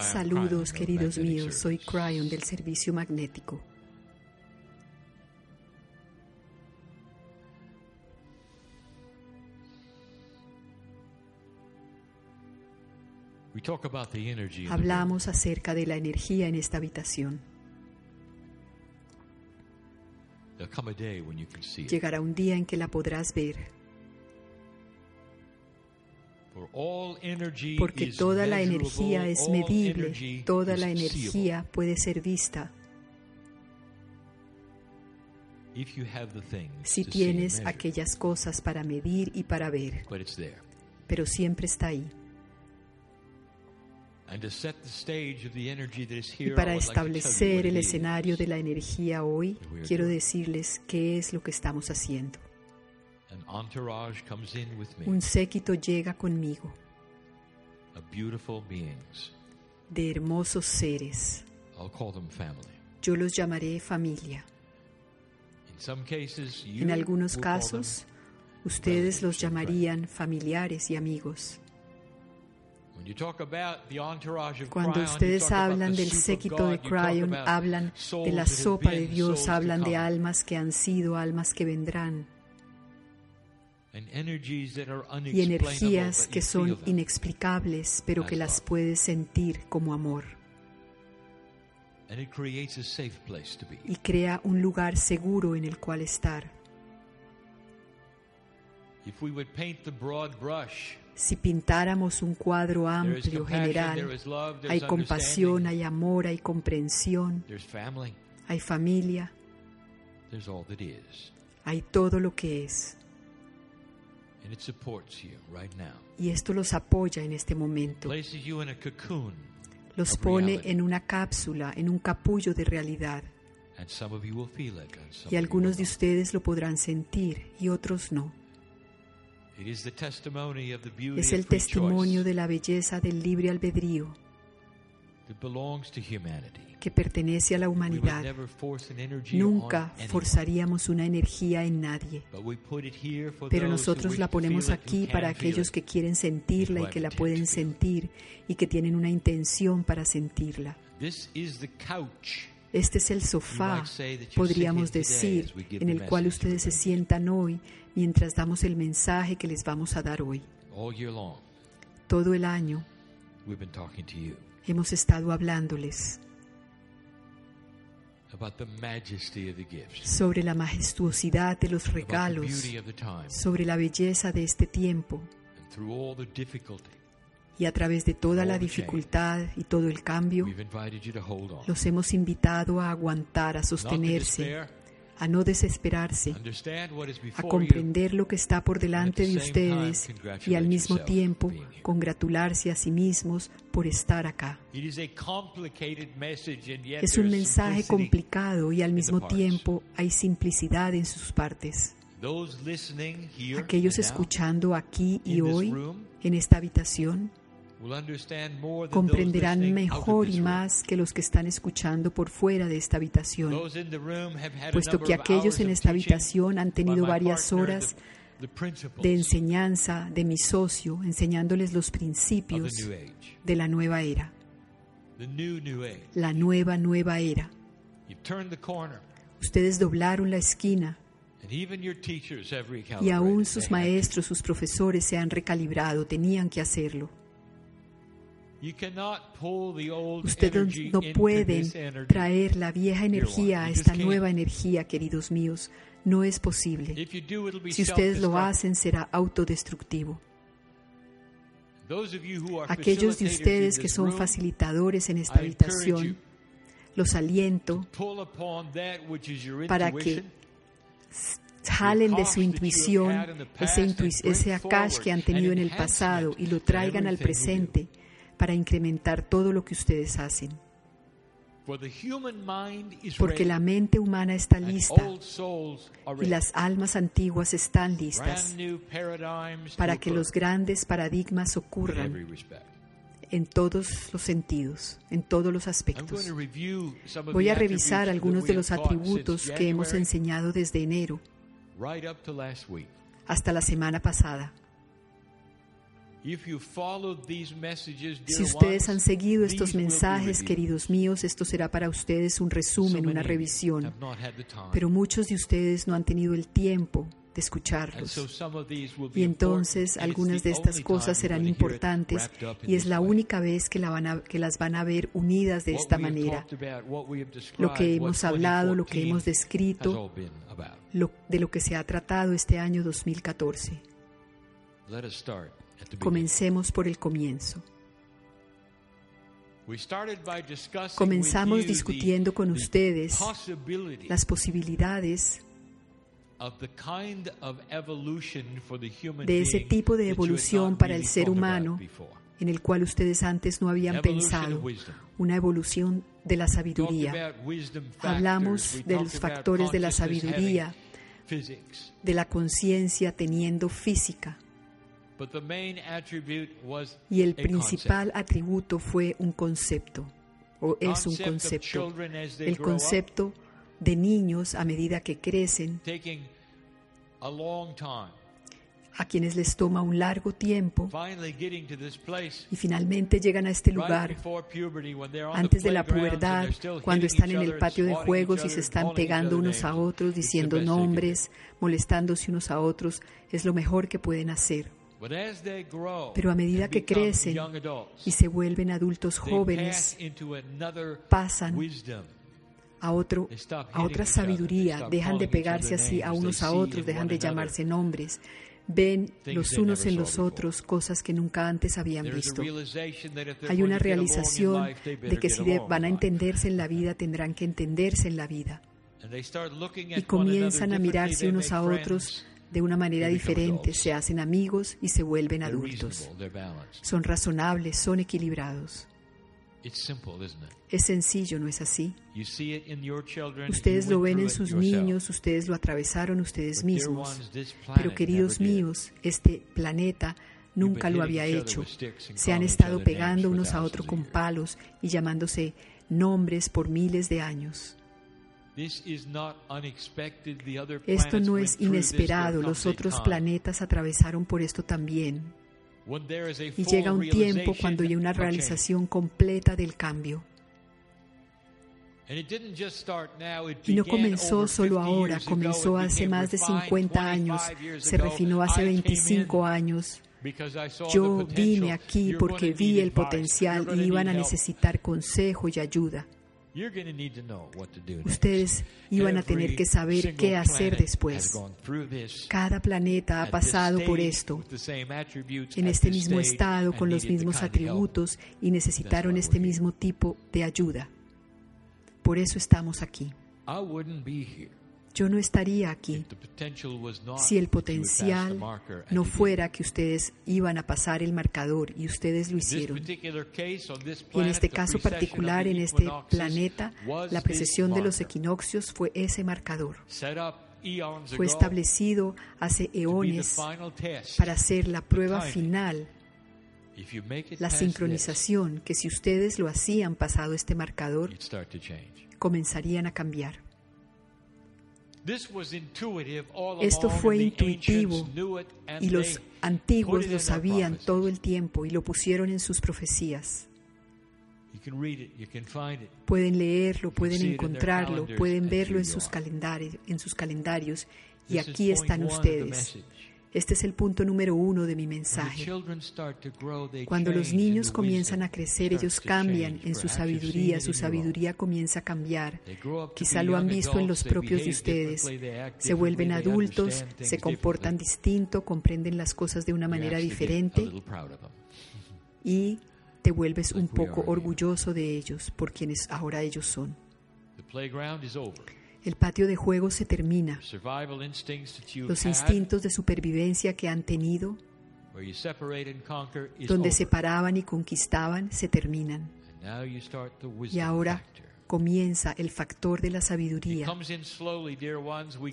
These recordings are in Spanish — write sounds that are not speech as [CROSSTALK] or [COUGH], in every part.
Saludos, queridos míos. Soy. Cryon del Servicio Magnético. Hablamos acerca de la energía en esta habitación. Llegará un día en que la podrás ver, porque toda la energía es medible, toda la energía puede ser vista. Si tienes aquellas cosas para medir y para ver, pero siempre está ahí. Y para establecer el escenario de la energía hoy, quiero decirles qué es lo que estamos haciendo. Un séquito llega conmigo of beautiful beings. de hermosos seres. I'll call them family. Yo los llamaré familia. In some cases, you En algunos will call casos, ustedes los llamarían familiares y amigos. When you talk about the entourage of Cuando Cryon, you ustedes talk about hablan the del soup of séquito de God, you talk Cryon, about hablan souls de la that have sopa de been, Dios, to hablan de come, almas que han sido, almas que vendrán, y energías que son inexplicables, pero que las puedes sentir como amor. Y crea un lugar seguro en el cual estar. Si pintáramos un cuadro amplio, general, hay compasión, hay amor, hay comprensión, hay familia, hay todo lo que es. Y esto los apoya en este momento. Places you in a cocoon. Los pone en una cápsula, en un capullo de realidad. And some of you will feel it. And some Y algunos de ustedes lo podrán sentir y otros no. It is the testimony of the beauty Es of el free testimonio de la belleza del libre albedrío que pertenece a la humanidad. Nunca forzaríamos una energía en nadie. Pero nosotros la ponemos aquí para aquellos que quieren sentirla y que la pueden sentir y que tienen una intención para sentirla. Este es el sofá, podríamos decir, en el cual ustedes se sientan hoy mientras damos el mensaje que les vamos a dar hoy. Todo el año Hemos estado hablándoles sobre la majestuosidad de los regalos, sobre la belleza de este tiempo. Y a través de toda la dificultad y todo el cambio, los hemos invitado a aguantar, a sostenerse. A no desesperarse, a comprender lo que está por delante de ustedes y al mismo tiempo congratularse a sí mismos por estar acá. Es un mensaje complicado y al mismo tiempo hay simplicidad en sus partes. Aquellos escuchando aquí y hoy en esta habitación comprenderán mejor y más que los que están escuchando por fuera de esta habitación, puesto que aquellos en esta habitación han tenido varias horas de enseñanza de mi socio, enseñándoles los principios de la nueva era, la nueva, nueva era. Ustedes doblaron la esquina. And even your teachers have y aún sus maestros, sus profesores se han recalibrado, tenían que hacerlo. Ustedes no pueden traer la vieja energía a esta nueva energía, queridos míos. No es posible. Si ustedes lo hacen, será autodestructivo. Aquellos de ustedes que son facilitadores en esta habitación, los aliento para que jalen de su intuición, ese, ese akash que han tenido en el pasado y lo traigan al presente para incrementar todo lo que ustedes hacen. Porque la mente humana está lista y las almas antiguas están listas para que los grandes paradigmas ocurran en todos los sentidos, en todos los aspectos. Voy a revisar algunos de los atributos que hemos enseñado desde enero hasta la semana pasada. Si ustedes han seguido estos mensajes, queridos míos, esto será para ustedes un resumen, una revisión. Pero muchos de ustedes no han tenido el tiempo de escucharlos. Y entonces algunas de estas cosas serán importantes y es la única vez que, la van a, que las van a ver unidas de esta manera. Lo que hemos hablado, lo que hemos descrito, lo, de lo que se ha tratado este año 2014. Comencemos por el comienzo. Comenzamos discutiendo con ustedes las posibilidades de ese tipo de evolución para el ser humano en el cual ustedes antes no habían pensado, una evolución de la sabiduría. Hablamos de los factores de la sabiduría, de la conciencia teniendo física. Y el principal atributo fue un concepto, o es un concepto. El concepto de niños a medida que crecen, a quienes les toma un largo tiempo y finalmente llegan a este lugar antes de la pubertad, cuando están en el patio de juegos y se están pegando unos a otros, diciendo nombres, molestándose unos a otros, es lo mejor que pueden hacer. Pero a medida que crecen y se vuelven adultos jóvenes, pasan a, otro, a otra sabiduría, dejan de pegarse así a unos a otros, dejan de llamarse nombres, ven los unos en los otros cosas que nunca antes habían visto. Hay una realización de que si van a entenderse en la vida, tendrán que entenderse en la vida. Y comienzan a mirarse unos a otros de una manera diferente, se hacen amigos y se vuelven adultos. Son razonables, son equilibrados. Es sencillo, ¿no es así? Ustedes lo ven en sus niños, ustedes lo atravesaron ustedes mismos. Pero queridos míos, este planeta nunca lo había hecho. Se han estado pegando unos a otros con palos y llamándose nombres por miles de años. Esto no es inesperado, los otros planetas atravesaron por esto también. Y llega un tiempo cuando hay una realización completa del cambio. Y no comenzó solo ahora, comenzó hace más de 50 años, se refinó hace 25 años. Yo vine aquí porque vi el potencial y iban a necesitar consejo y ayuda. Ustedes iban a tener que saber qué hacer después. Cada planeta ha pasado por esto, en este mismo estado, con los mismos atributos y necesitaron este mismo tipo de ayuda. Por eso estamos aquí. Yo no estaría aquí si el potencial no fuera que ustedes iban a pasar el marcador y ustedes lo hicieron. Y en este caso particular, en este planeta, la precesión de los equinoccios fue ese marcador. Fue establecido hace eones para hacer la prueba final la sincronización, que si ustedes lo hacían pasado este marcador, comenzarían a cambiar. Esto fue intuitivo y los antiguos lo sabían todo el tiempo y lo pusieron en sus profecías. Pueden leerlo, pueden encontrarlo, pueden verlo en sus calendarios, en sus calendarios y aquí están ustedes. Este es el punto número uno de mi mensaje. Cuando los niños comienzan a crecer, ellos cambian en su sabiduría, su sabiduría comienza a cambiar. Quizá lo han visto en los propios de ustedes. Se vuelven adultos, se comportan distinto, comprenden las cosas de una manera diferente y te vuelves un poco orgulloso de ellos por quienes ahora ellos son. El patio de juego se termina. Los instintos de supervivencia que han tenido, donde separaban y conquistaban, se terminan. Y ahora comienza el factor de la sabiduría.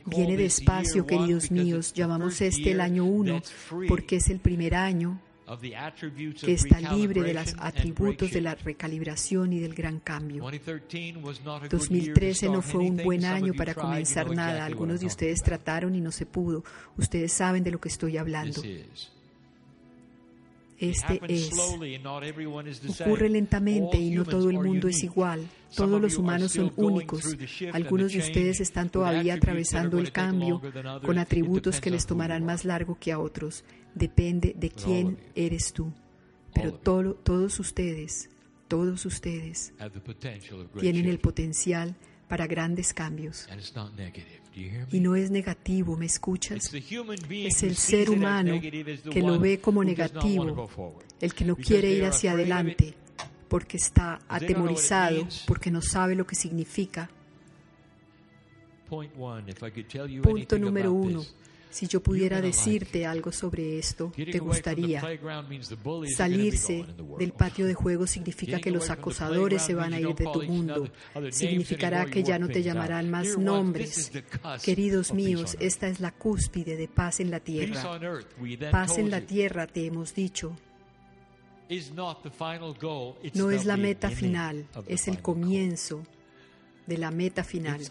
Viene despacio, queridos míos. Llamamos este el año 1 porque es el primer año que está libre de los atributos de la recalibración y del gran cambio. 2013 no fue un buen año para comenzar nada. Algunos de ustedes trataron y no se pudo. Ustedes saben de lo que estoy hablando. Este es. Ocurre lentamente y no todo el mundo es igual. Todos los humanos son únicos. Algunos de ustedes están todavía atravesando el cambio con atributos que les tomarán más largo que a otros. Depende de quién eres tú. Pero todos ustedes, todos ustedes tienen el potencial para grandes cambios. Y no es negativo, ¿me escuchas? Es el ser humano que lo ve como negativo, el que no quiere ir hacia adelante porque está atemorizado, porque no sabe lo que significa. Punto número uno. Si yo pudiera decirte algo sobre esto, te gustaría. Salirse del patio de juego significa que los acosadores se van a ir de tu mundo. Significará que ya no te llamarán más nombres. Queridos míos, esta es la cúspide de paz en la tierra. Paz en la tierra, te hemos dicho. No es la meta final, es el comienzo de la meta final.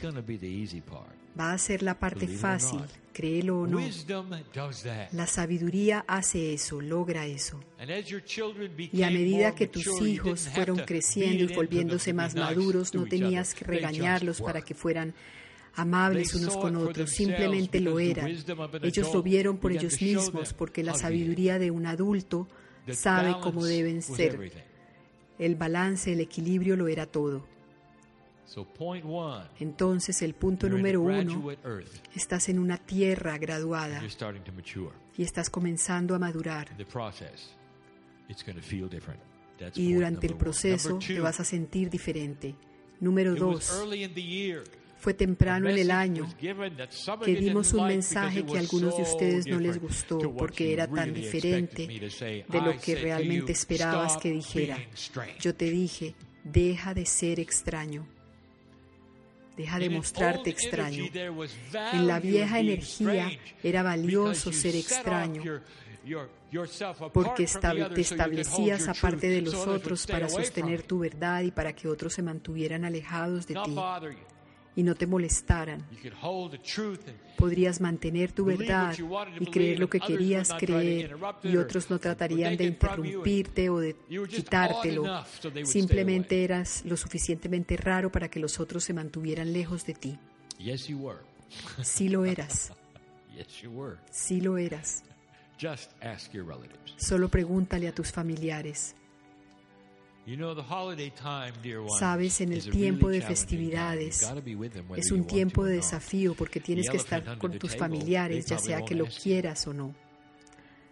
Va a ser la parte fácil, créelo o no. La sabiduría hace eso, logra eso. Y a medida que tus hijos fueron creciendo y volviéndose más maduros, no tenías que regañarlos para que fueran amables unos con otros, simplemente lo eran. Ellos lo vieron por ellos mismos, porque la sabiduría de un adulto sabe cómo deben ser. El balance, el equilibrio lo era todo. Entonces el punto número uno, estás en una tierra graduada y estás comenzando a madurar. Y durante el proceso te vas a sentir diferente. Número dos, fue temprano en el año que dimos un mensaje que a algunos de ustedes no les gustó porque era tan diferente de lo que realmente esperabas que dijera. Yo te dije, deja de ser extraño. Deja de mostrarte extraño. En la vieja energía era valioso ser extraño. porque te establecías aparte de los otros para sostener tu verdad y para que otros se mantuvieran alejados de ti y no te molestaran. Podrías mantener tu verdad y creer lo que querías creer y otros no tratarían de interrumpirte o de quitártelo. Simplemente eras lo suficientemente raro para que los otros se mantuvieran lejos de ti. Sí lo eras. [LAUGHS] Sí lo eras. Solo pregúntale a tus familiares. Sabes, en el tiempo de festividades es un tiempo de desafío porque tienes que estar con tus familiares, ya sea que lo quieras o no.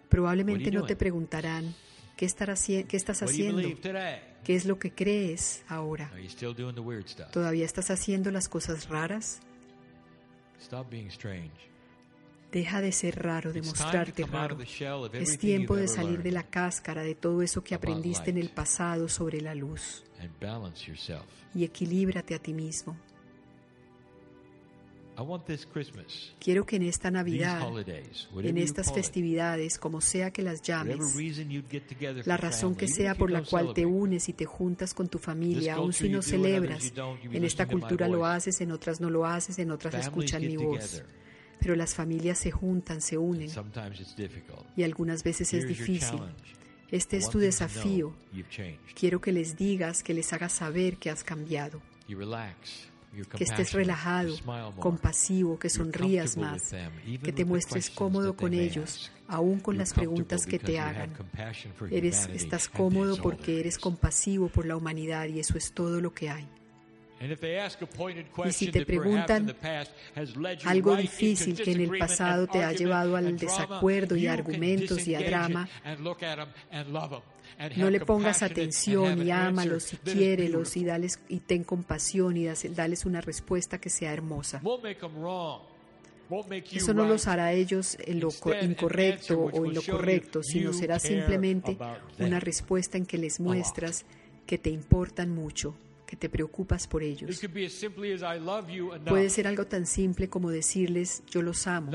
Probablemente no te preguntarán, ¿qué, qué estás haciendo? ¿Qué es lo que crees ahora? ¿Todavía estás haciendo las cosas raras? Deja de ser raro, de mostrarte raro. Es tiempo de salir de la cáscara de todo eso que aprendiste en el pasado sobre la luz. Y equilíbrate a ti mismo. Quiero que en esta Navidad, en estas festividades, como sea que las llames, la razón que sea por la cual te unes y te juntas con tu familia, aun si no celebras, en esta cultura lo haces, en otras no lo haces, en otras escuchan mi voz pero las familias se juntan, se unen y algunas veces es difícil. Este es tu desafío. Quiero que les digas, que les hagas saber que has cambiado. Que estés relajado, compasivo, que sonrías más, que te muestres cómodo con ellos, aún con las preguntas que te hagan. Eres, estás cómodo porque eres compasivo por la humanidad y eso es todo lo que hay. Y si te preguntan algo difícil que en el pasado te ha llevado al desacuerdo y a argumentos y a drama, no le pongas atención y ámalos y quiérelos y, dales, y ten compasión y dales una respuesta que sea hermosa. Eso no los hará ellos en lo incorrecto o en lo correcto, sino será simplemente una respuesta en que les muestras que te importan mucho te preocupas por ellos. Puede ser algo tan simple como decirles yo los amo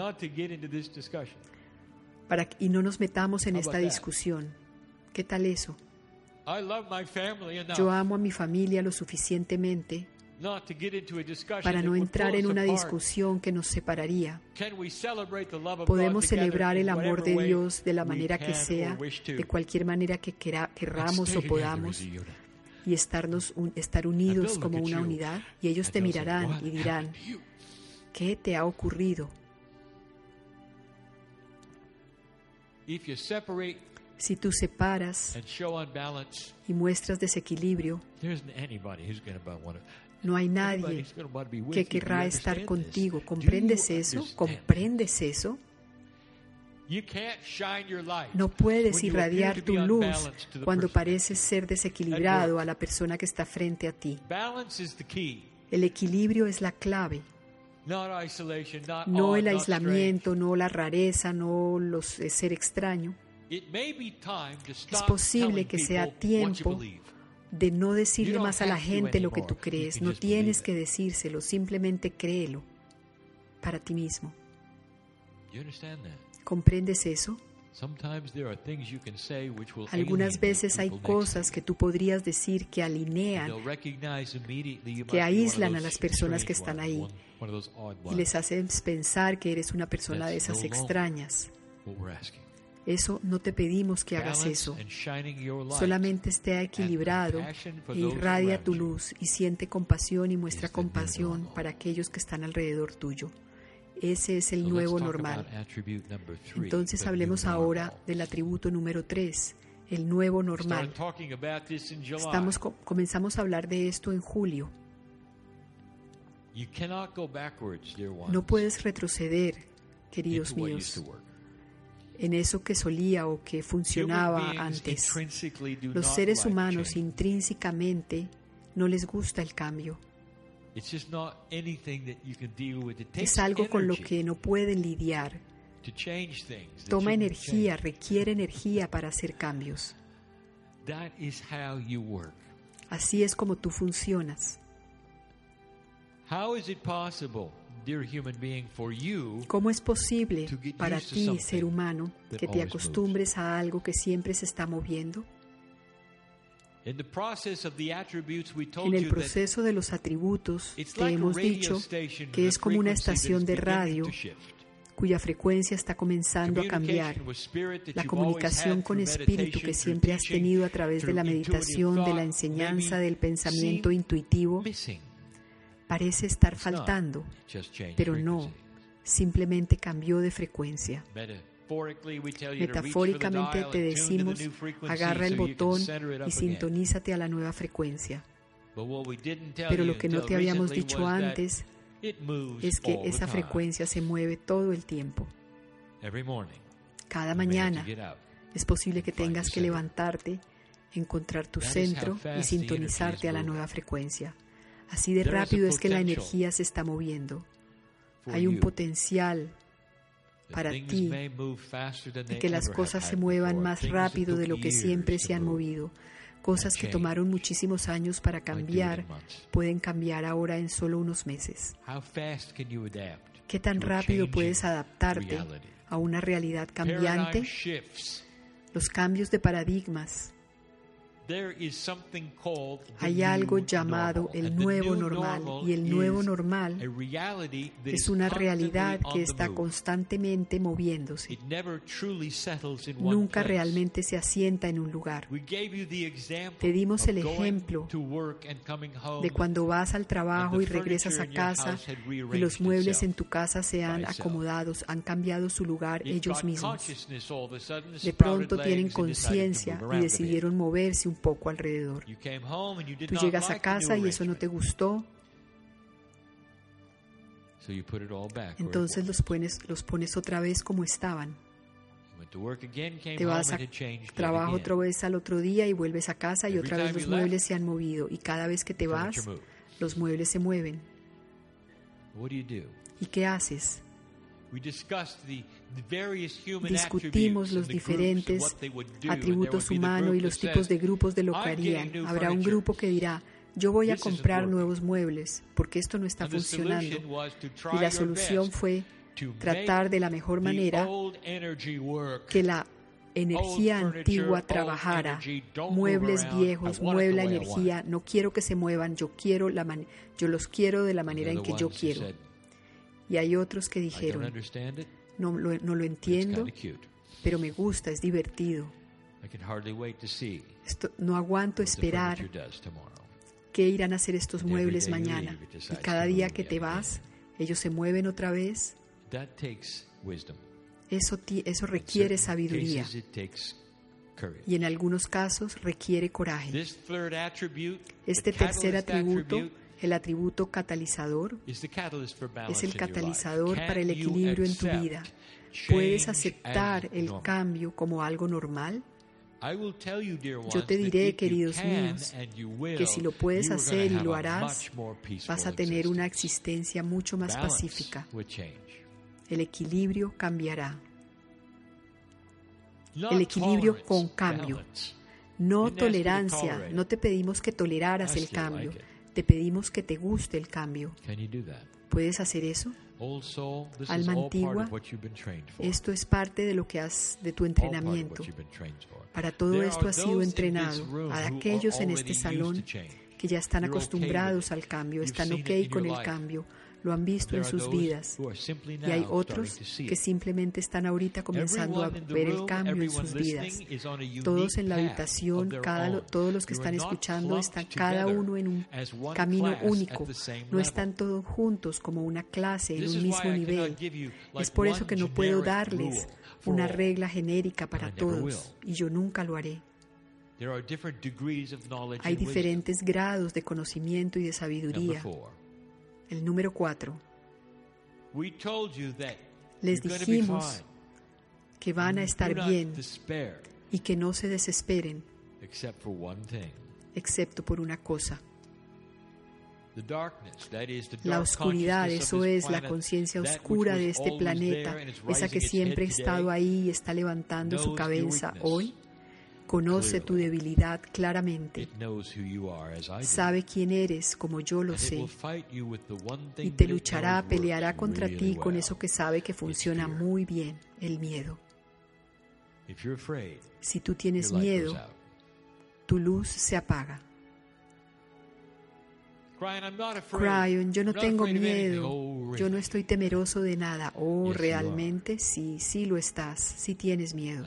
para, y no nos metamos en esta discusión. ¿Qué tal eso? Yo amo a mi familia lo suficientemente para no entrar en una discusión que nos separaría. Podemos celebrar el amor de Dios de la manera que sea, de cualquier manera que queramos o podamos, y estarnos, estar unidos como una unidad, y ellos te mirarán y dirán, ¿qué te ha ocurrido? Si tú separas y muestras desequilibrio, no hay nadie que querrá estar contigo. ¿Comprendes eso? ¿Comprendes eso? No puedes irradiar tu luz cuando pareces ser desequilibrado a la persona que está frente a ti. El equilibrio es la clave. No el aislamiento, no la rareza, no los, ser extraño. Es posible que sea tiempo de no decirle más a la gente lo que tú crees. No tienes que decírselo, simplemente créelo para ti mismo. ¿Comprendes eso? Algunas veces hay cosas que tú podrías decir que alinean, que aíslan a las personas que están ahí y les hacen pensar que eres una persona de esas extrañas. Eso no te pedimos que hagas eso. Solamente esté equilibrado e irradia tu luz y siente compasión y muestra compasión para aquellos que están alrededor tuyo. Ese es el nuevo normal. Entonces hablemos ahora del atributo número 3, el nuevo normal. Estamos, comenzamos a hablar de esto en julio. No puedes retroceder, queridos míos en eso que solía o que funcionaba antes. Los seres humanos intrínsecamente no les gusta el cambio. Es algo con lo que no pueden lidiar. Toma energía, requiere energía para hacer cambios. Así es como tú funcionas. ¿Cómo es posible para ti, ser humano, que te acostumbres a algo que siempre se está moviendo? En el proceso de los atributos te hemos dicho que es como una estación de radio cuya frecuencia está comenzando a cambiar. La comunicación con espíritu que siempre has tenido a través de la meditación, de la enseñanza, del pensamiento intuitivo, parece estar faltando, pero no, simplemente cambió de frecuencia. Metafóricamente te decimos, agarra el botón y sintonízate a la nueva frecuencia. Pero lo que no te habíamos dicho antes es que esa frecuencia se mueve todo el tiempo. Cada mañana es posible que tengas que levantarte, encontrar tu centro y sintonizarte a la nueva frecuencia. Así de rápido es que la energía se está moviendo. Hay un potencial para ti de que las cosas se muevan más rápido de lo que siempre se han movido. Cosas que tomaron muchísimos años para cambiar pueden cambiar ahora en solo unos meses. ¿Qué tan rápido puedes adaptarte a una realidad cambiante? Los cambios de paradigmas hay algo llamado el nuevo normal y el nuevo normal es una realidad que está constantemente moviéndose. Nunca realmente se asienta en un lugar. Te dimos el ejemplo de cuando vas al trabajo y regresas a casa y los muebles en tu casa se han acomodado, han cambiado su lugar ellos mismos. De pronto tienen conciencia y decidieron moverse un poco alrededor. Tú llegas a casa y eso no te gustó. Entonces los pones, los pones otra vez como estaban. Te vas a trabajo otra vez al otro día y vuelves a casa y otra vez los muebles se han movido. Y cada vez que te vas, los muebles se mueven. ¿Y qué haces? Discutimos los diferentes atributos humanos y los tipos de grupos de lo que harían. Habrá un grupo que dirá, yo voy a comprar nuevos muebles porque esto no está funcionando. Y la solución fue tratar de la mejor manera que la energía antigua trabajara, muebles viejos, mueve la energía, no quiero que se muevan, yo quiero la yo los quiero de la manera en que yo quiero. Y hay otros que dijeron, no lo, no lo entiendo, pero me gusta, es divertido. no aguanto esperar qué irán a hacer estos muebles mañana. Y cada día que te vas, ellos se mueven otra vez. Eso, eso requiere sabiduría. Y en algunos casos requiere coraje. Este tercer atributo, el atributo catalizador, es el catalizador para el equilibrio en tu vida. ¿Puedes aceptar el cambio como algo normal? Yo te diré, queridos míos, que si lo puedes hacer y lo harás, vas a tener una existencia mucho más pacífica. El equilibrio cambiará. El equilibrio con cambio. No tolerancia. No te pedimos que toleraras el cambio. Te pedimos que te guste el cambio. ¿Puedes hacer eso? Alma antigua, esto es parte de lo que has de tu entrenamiento. Para todo esto has sido entrenado. A aquellos en este salón que ya están acostumbrados al cambio, están ok con el cambio, lo han visto en sus vidas. Y hay otros que simplemente están ahorita comenzando a ver el cambio en sus vidas. Todos en la habitación, cada, todos los que están escuchando, están cada uno en un camino único. No están todos juntos como una clase en un mismo nivel. Es por eso que no puedo darles una regla genérica para todos y yo nunca lo haré. Hay diferentes grados de conocimiento y de sabiduría. El número cuatro. Les dijimos que van a estar bien y que no se desesperen, excepto por una cosa. La oscuridad, eso es la conciencia oscura de este planeta, esa que siempre ha estado ahí y está levantando su cabeza hoy Conoce tu debilidad claramente. Sabe quién eres como yo lo sé. Y te luchará, peleará contra ti con eso que sabe que funciona muy bien, el miedo. Si tú tienes miedo, tu luz se apaga. Cryon, yo no tengo miedo, oh, yo no estoy temeroso de nada. Oh, realmente sí, sí lo estás, sí tienes miedo.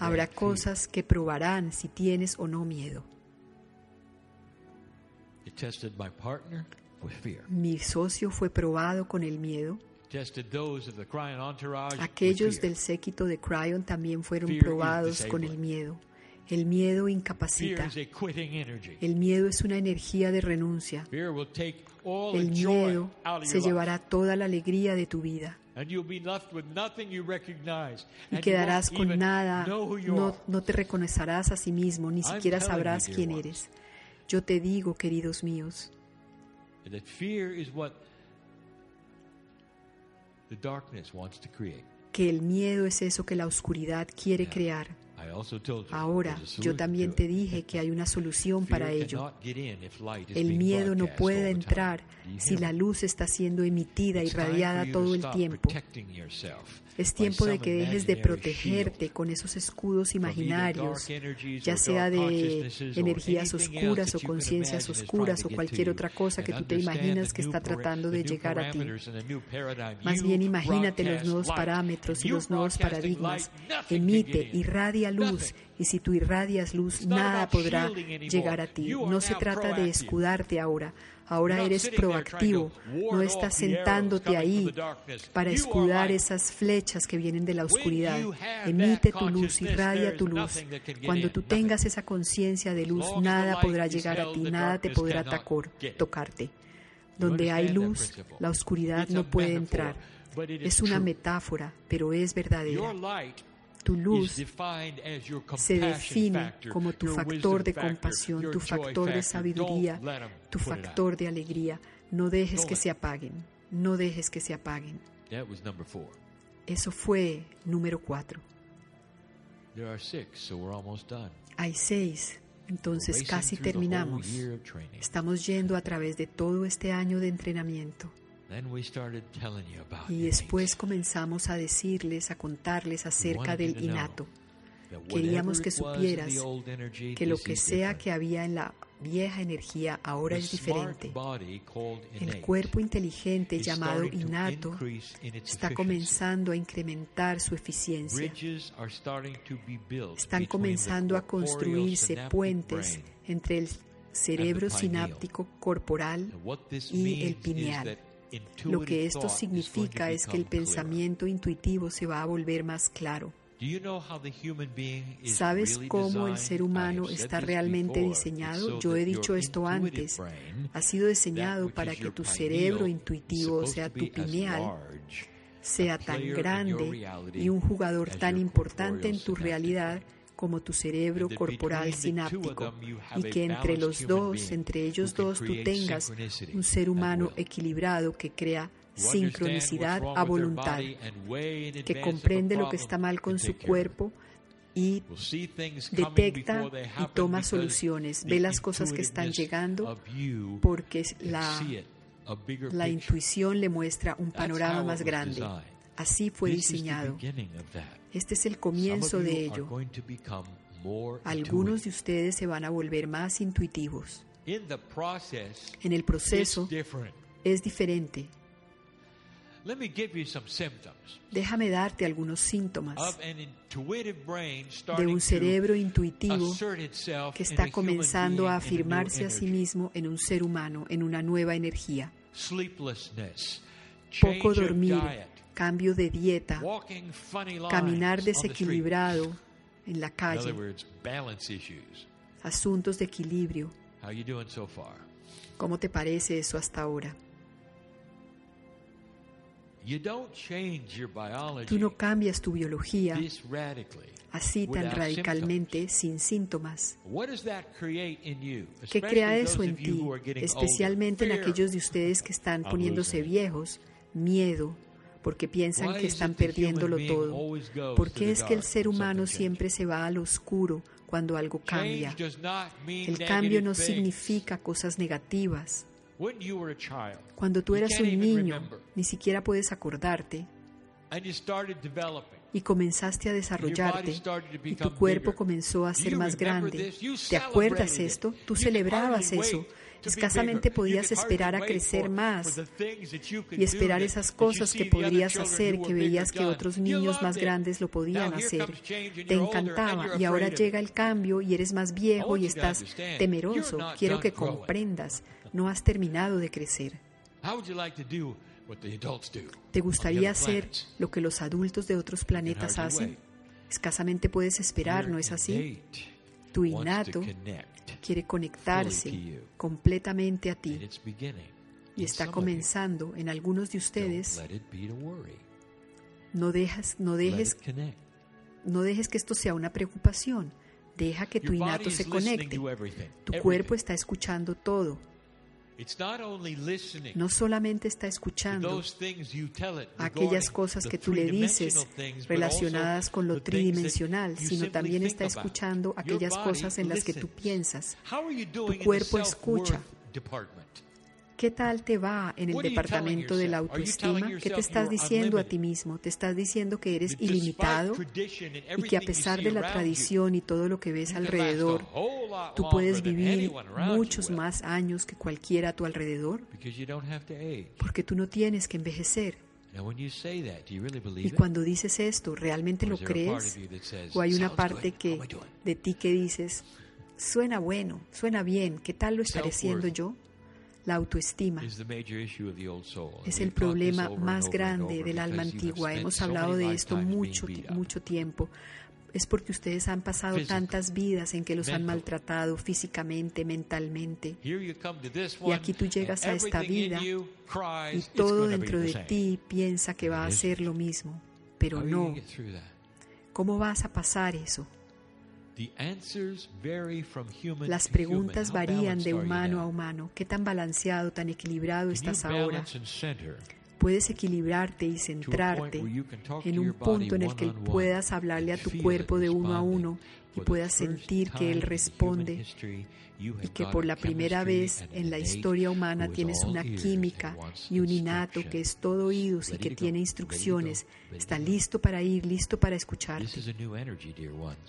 Habrá cosas que probarán si tienes o no miedo. Mi socio fue probado con el miedo. Aquellos del séquito de Cryon también fueron probados con el miedo. El miedo incapacita. El miedo es una energía de renuncia. El miedo se llevará toda la alegría de tu vida. Y quedarás con nada, no, no te reconocerás a sí mismo, ni siquiera sabrás quién eres. Yo te digo, queridos míos, que el miedo es eso que la oscuridad quiere crear. Ahora, yo también te dije que hay una solución para ello. El miedo no puede entrar si la luz está siendo emitida y radiada todo el tiempo. Es tiempo de que dejes de protegerte con esos escudos imaginarios, ya sea de energías oscuras o conciencias oscuras o cualquier otra cosa que tú te imaginas que está tratando de llegar a ti. Más bien imagínate los nuevos parámetros y los nuevos paradigmas. Emite, irradia luz y si tú irradias luz, nada podrá llegar a ti. No se trata de escudarte ahora, Ahora eres proactivo, no estás sentándote ahí para escudar esas flechas que vienen de la oscuridad. Emite tu luz, irradia tu luz. Cuando tú tengas esa conciencia de luz, nada podrá llegar a ti, nada te podrá tocarte. Donde hay luz, la oscuridad no puede entrar. Es una metáfora, pero es verdadera. Tu luz se define como tu factor de compasión, tu factor de sabiduría, tu factor de alegría. No dejes que se apaguen, no dejes que se apaguen. Eso fue número cuatro. Hay seis, entonces casi terminamos. Estamos yendo a través de todo este año de entrenamiento. Y después comenzamos a decirles, a contarles acerca del innato. Queríamos que supieras que lo que sea que había en la vieja energía ahora es diferente. El cuerpo inteligente llamado innato está comenzando a incrementar su eficiencia. Están comenzando a construirse puentes entre el cerebro sináptico corporal y el pineal. Lo que esto significa es que el pensamiento intuitivo se va a volver más claro. ¿Sabes cómo el ser humano está realmente diseñado? Yo he dicho esto antes. Ha sido diseñado para que tu cerebro intuitivo, o sea, tu pineal, sea tan grande y un jugador tan importante en tu realidad como tu cerebro corporal sináptico y que entre los dos, entre ellos dos, tú tengas un ser humano equilibrado que crea sincronicidad a voluntad, que comprende lo que está mal con su cuerpo y detecta y toma soluciones, ve las cosas que están llegando porque la, la intuición le muestra un panorama más grande. Así fue diseñado. Este es el comienzo de ello. Algunos de ustedes se van a volver más intuitivos. En el proceso es diferente. Déjame darte algunos síntomas de un cerebro intuitivo que está comenzando a afirmarse a sí mismo en un ser humano, en una nueva energía. Poco dormir, cambio de dieta, caminar desequilibrado en la calle, asuntos de equilibrio. ¿Cómo te parece eso hasta ahora? Tú no cambias tu biología así tan radicalmente sin síntomas. ¿Qué crea eso en ti, especialmente en aquellos de ustedes que están poniéndose viejos? Miedo, porque piensan que están perdiéndolo todo. ¿Por qué es que el ser humano siempre se va al oscuro cuando algo cambia? El cambio no significa cosas negativas. Cuando tú eras un niño, ni siquiera puedes acordarte y comenzaste a desarrollarte y tu cuerpo comenzó a ser más grande. ¿Te acuerdas esto? Tú celebrabas eso. Escasamente podías esperar a crecer más y esperar esas cosas que podrías hacer, que veías que otros niños más grandes lo podían hacer. Te encantaba y ahora llega el cambio y eres más viejo y estás temeroso. Quiero que comprendas, no has terminado de crecer. ¿Te gustaría hacer lo que los adultos de otros planetas hacen? Escasamente puedes esperar, ¿no es así? Tu innato quiere conectarse completamente a ti y está comenzando en algunos de ustedes. No, dejas, no, dejes, no dejes que esto sea una preocupación. Deja que tu innato se conecte. Tu cuerpo está escuchando todo. No solamente está escuchando aquellas cosas que tú le dices relacionadas con lo tridimensional, sino también está escuchando aquellas cosas en las que tú piensas. Tu cuerpo escucha. ¿Qué tal te va en el departamento de la autoestima? ¿Qué te estás diciendo a ti mismo? ¿Te estás diciendo que eres ilimitado y que a pesar de la tradición y todo lo que ves alrededor, tú puedes vivir muchos más años que cualquiera a tu alrededor? Porque tú no tienes que envejecer. Y cuando dices esto, ¿realmente lo crees? ¿O hay una parte que, de ti que dices, suena bueno, suena bien, ¿qué tal lo estaré haciendo yo? La autoestima es el problema más grande del alma antigua. Hemos hablado de esto mucho, mucho tiempo. Es porque ustedes han pasado tantas vidas en que los han maltratado físicamente, mentalmente. Y aquí tú llegas a esta vida y todo dentro de ti piensa que va a ser lo mismo, pero no. ¿Cómo vas a pasar eso? Las preguntas varían de humano a humano. ¿Qué tan balanceado, tan equilibrado estás ahora? puedes equilibrarte y centrarte en un punto en el que puedas hablarle a tu cuerpo de uno a uno y puedas sentir que Él responde y que por la primera vez en la historia humana tienes una química y un innato que es todo oídos y que tiene instrucciones. Está listo para ir, listo para escucharte.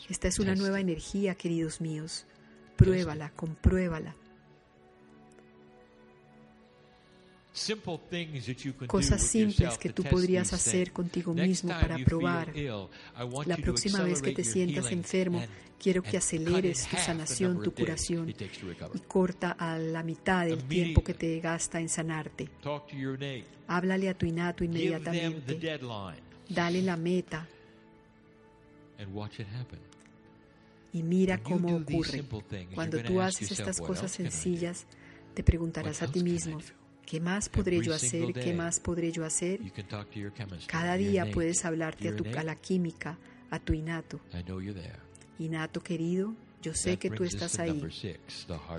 Esta es una nueva energía, queridos míos. Pruébala, compruébala. Cosas simples que tú podrías hacer contigo mismo para probar. La próxima vez que te sientas enfermo, quiero que aceleres tu sanación, tu curación y corta a la mitad del tiempo que te gasta en sanarte. Háblale a tu innato inmediatamente. Dale la meta. Y mira cómo ocurre. Cuando tú haces estas cosas sencillas, te preguntarás a ti mismo, ¿Qué más podré yo hacer? ¿Qué más podré yo hacer? Cada día puedes hablarte a, tu, a la química, a tu innato. Innato querido, yo sé que tú estás ahí.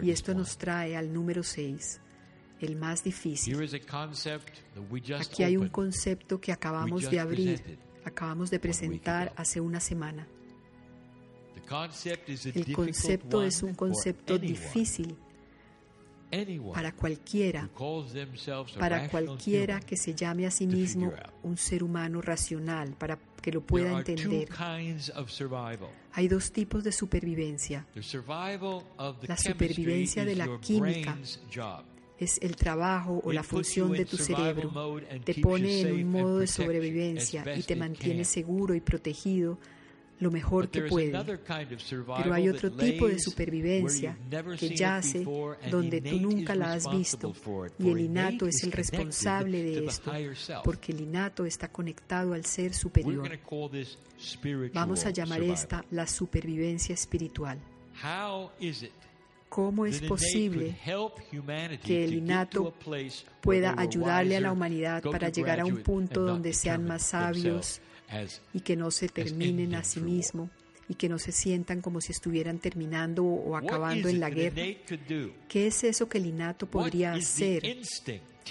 Y esto nos trae al número 6, el más difícil. Aquí hay un concepto que acabamos de abrir, acabamos de presentar hace una semana. El concepto es un concepto difícil para cualquiera, para cualquiera que se llame a sí mismo un ser humano racional, para que lo pueda entender. Hay dos tipos de supervivencia. La supervivencia de la química es el trabajo o la función de tu cerebro. Te pone en un modo de sobrevivencia y te mantiene seguro y protegido lo mejor que puede. Pero hay otro tipo de supervivencia que yace donde tú nunca la has visto y el innato es el responsable de esto porque el innato está conectado al ser superior. Vamos a llamar esta la supervivencia espiritual. ¿Cómo es posible que el innato pueda ayudarle a la humanidad para llegar a un punto donde sean más sabios, y que no se terminen a sí mismo y que no se sientan como si estuvieran terminando o acabando en la guerra. ¿Qué es eso que el innato podría hacer?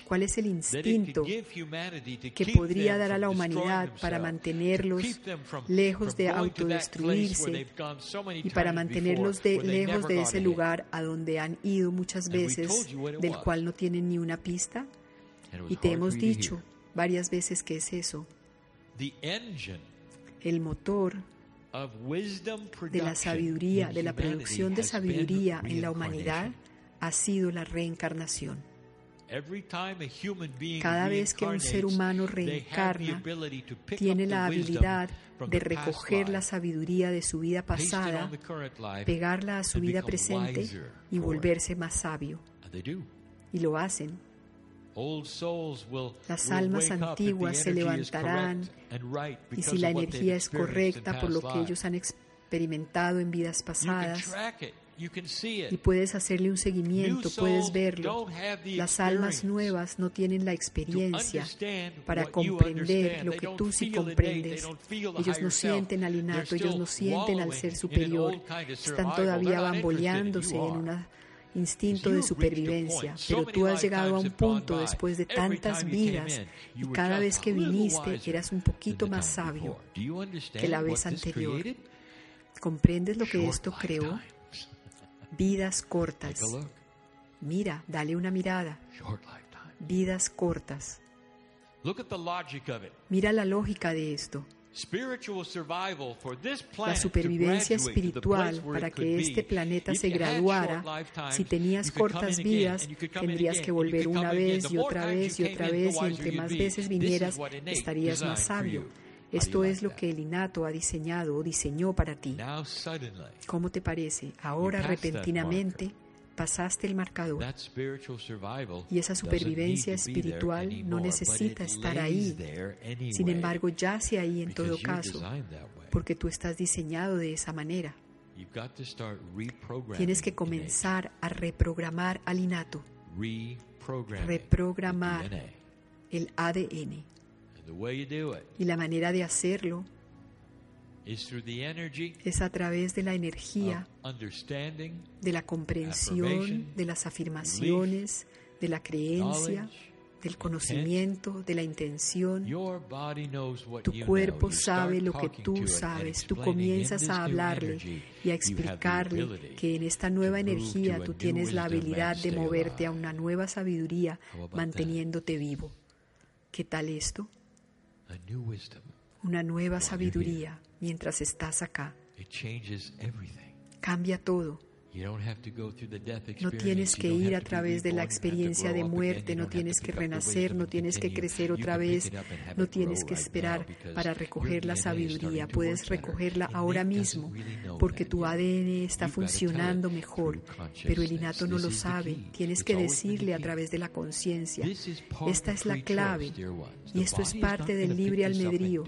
¿Cuál es el instinto que podría dar a la humanidad para mantenerlos lejos de autodestruirse y para mantenerlos de, lejos de ese lugar a donde han ido muchas veces, del cual no tienen ni una pista? Y te hemos dicho varias veces que es eso el motor de la sabiduría, de la producción de sabiduría en la humanidad ha sido la reencarnación. Cada vez que un ser humano reencarna, tiene la habilidad de recoger la sabiduría de su vida pasada, pegarla a su vida presente y volverse más sabio. Y lo hacen. Las almas antiguas se levantarán y si la energía es correcta por lo que ellos han experimentado en vidas pasadas, y puedes hacerle un seguimiento, puedes verlo. Las almas nuevas no tienen la experiencia para comprender lo que tú sí comprendes. Ellos no sienten al innato, ellos no sienten al ser superior. Están todavía bamboleándose en una instinto de supervivencia, pero tú has llegado a un punto después de tantas vidas y cada vez que viniste eras un poquito más sabio que la vez anterior. ¿Comprendes lo que esto creó? Vidas cortas. Mira, dale una mirada. Vidas cortas. Mira la lógica de esto. La supervivencia espiritual para que este planeta se graduara, si tenías cortas vidas, tendrías que volver una vez y otra vez y otra vez y entre más veces vinieras, estarías más sabio. Esto es lo que el innato ha diseñado o diseñó para ti. ¿Cómo te parece? Ahora repentinamente pasaste el marcador. Y esa supervivencia espiritual no necesita estar ahí. Sin embargo, yace ahí en todo caso, porque tú estás diseñado de esa manera. Tienes que comenzar a reprogramar al innato, reprogramar el ADN. Y la manera de hacerlo es a través de la energía, de la comprensión, de las afirmaciones, de la creencia, del conocimiento, de la intención. Tu cuerpo sabe lo que tú sabes. Tú comienzas a hablarle y a explicarle que en esta nueva energía tú tienes la habilidad de moverte a una nueva sabiduría manteniéndote vivo. ¿Qué tal esto? Una nueva sabiduría mientras estás acá. Cambia todo. No tienes que ir a través de la experiencia de muerte, no tienes que renacer, no tienes que crecer otra vez, no tienes que esperar para recoger la sabiduría. Puedes recogerla ahora mismo porque tu ADN está funcionando mejor, pero el innato no lo sabe. Tienes que decirle a través de la conciencia. Esta es la clave. y esto es parte del libre albedrío.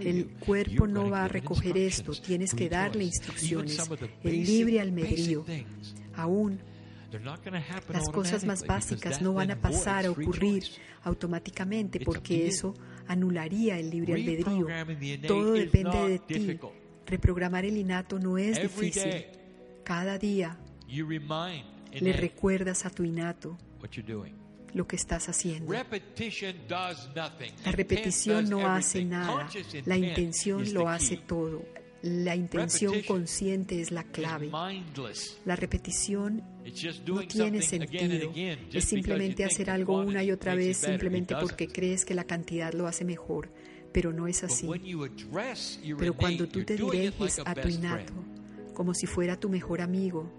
El cuerpo no va a recoger esto, tienes que darle instrucciones. El libre albedrío Aún las cosas más básicas no van a pasar a ocurrir automáticamente porque eso anularía el libre albedrío. Todo depende de ti. Reprogramar el innato no es difícil. Cada día le recuerdas a tu innato lo que estás haciendo. La repetición no hace nada, la intención lo hace todo. La intención consciente es la clave. La repetición no tiene sentido. Es simplemente hacer algo una y otra vez simplemente porque crees que la cantidad lo hace mejor, pero no es así. Pero cuando tú te diriges a tu innato como si fuera tu mejor amigo,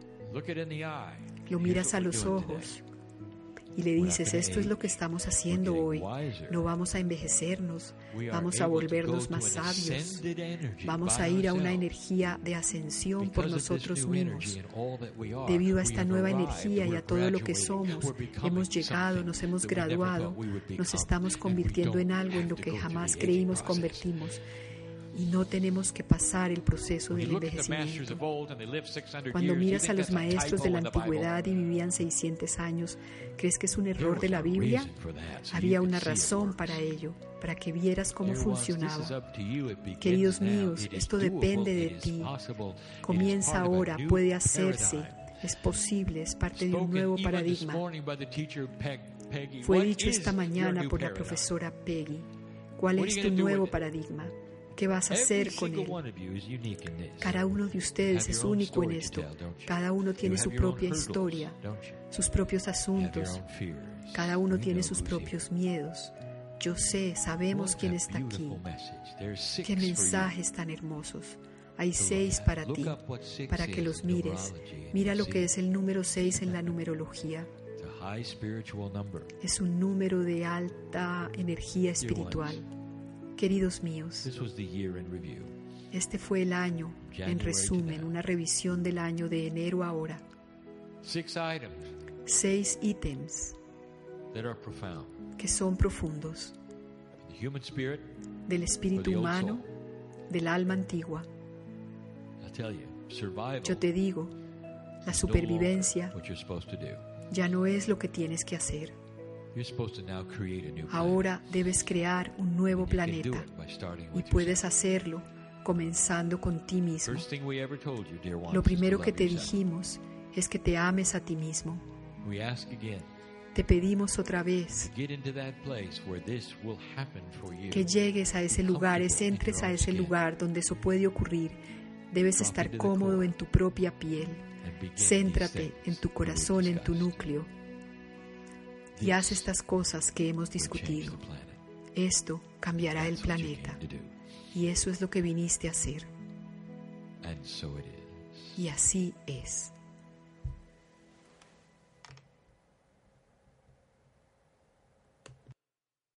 lo miras a los ojos y le dices, esto es lo que estamos haciendo hoy, no vamos a envejecernos, vamos a volvernos más sabios, vamos a ir a una energía de ascensión por nosotros mismos. Debido a esta nueva energía y a todo lo que somos, hemos llegado, nos hemos graduado, nos estamos convirtiendo en algo en lo que jamás creímos convertimos y no tenemos que pasar el proceso del envejecimiento. Cuando miras a los maestros de la antigüedad y vivían 600 años, ¿crees que es un error de la Biblia? Había una razón para ello, para que vieras cómo funcionaba. Queridos míos, esto depende de ti. Comienza ahora, puede hacerse, es posible, es parte de un nuevo paradigma. Fue dicho esta mañana por la profesora Peggy. ¿Cuál es tu nuevo paradigma? ¿Qué vas a hacer con él? Cada uno de ustedes es único en esto. Cada uno tiene su propia historia, sus propios asuntos. Cada uno tiene sus propios miedos. Yo sé, sabemos quién está aquí. Qué mensajes tan hermosos. Hay seis para ti, para que los mires. Mira lo que es el número seis en la numerología. Es un número de alta energía espiritual. Queridos míos, este fue el año, en resumen, una revisión del año de enero a ahora. Seis ítems que son profundos. Del espíritu humano, del alma antigua. Yo te digo, la supervivencia ya no es lo que tienes que hacer. Ahora debes crear un nuevo planeta y puedes hacerlo comenzando con ti mismo. Lo primero que te dijimos es que te ames a ti mismo. Te pedimos otra vez que llegues a ese lugar, es entres a ese lugar donde eso puede ocurrir. Debes estar cómodo en tu propia piel. Céntrate en tu corazón, en tu núcleo y haz estas cosas que hemos discutido. Esto cambiará el planeta. Y eso es lo que viniste a hacer. Y así es.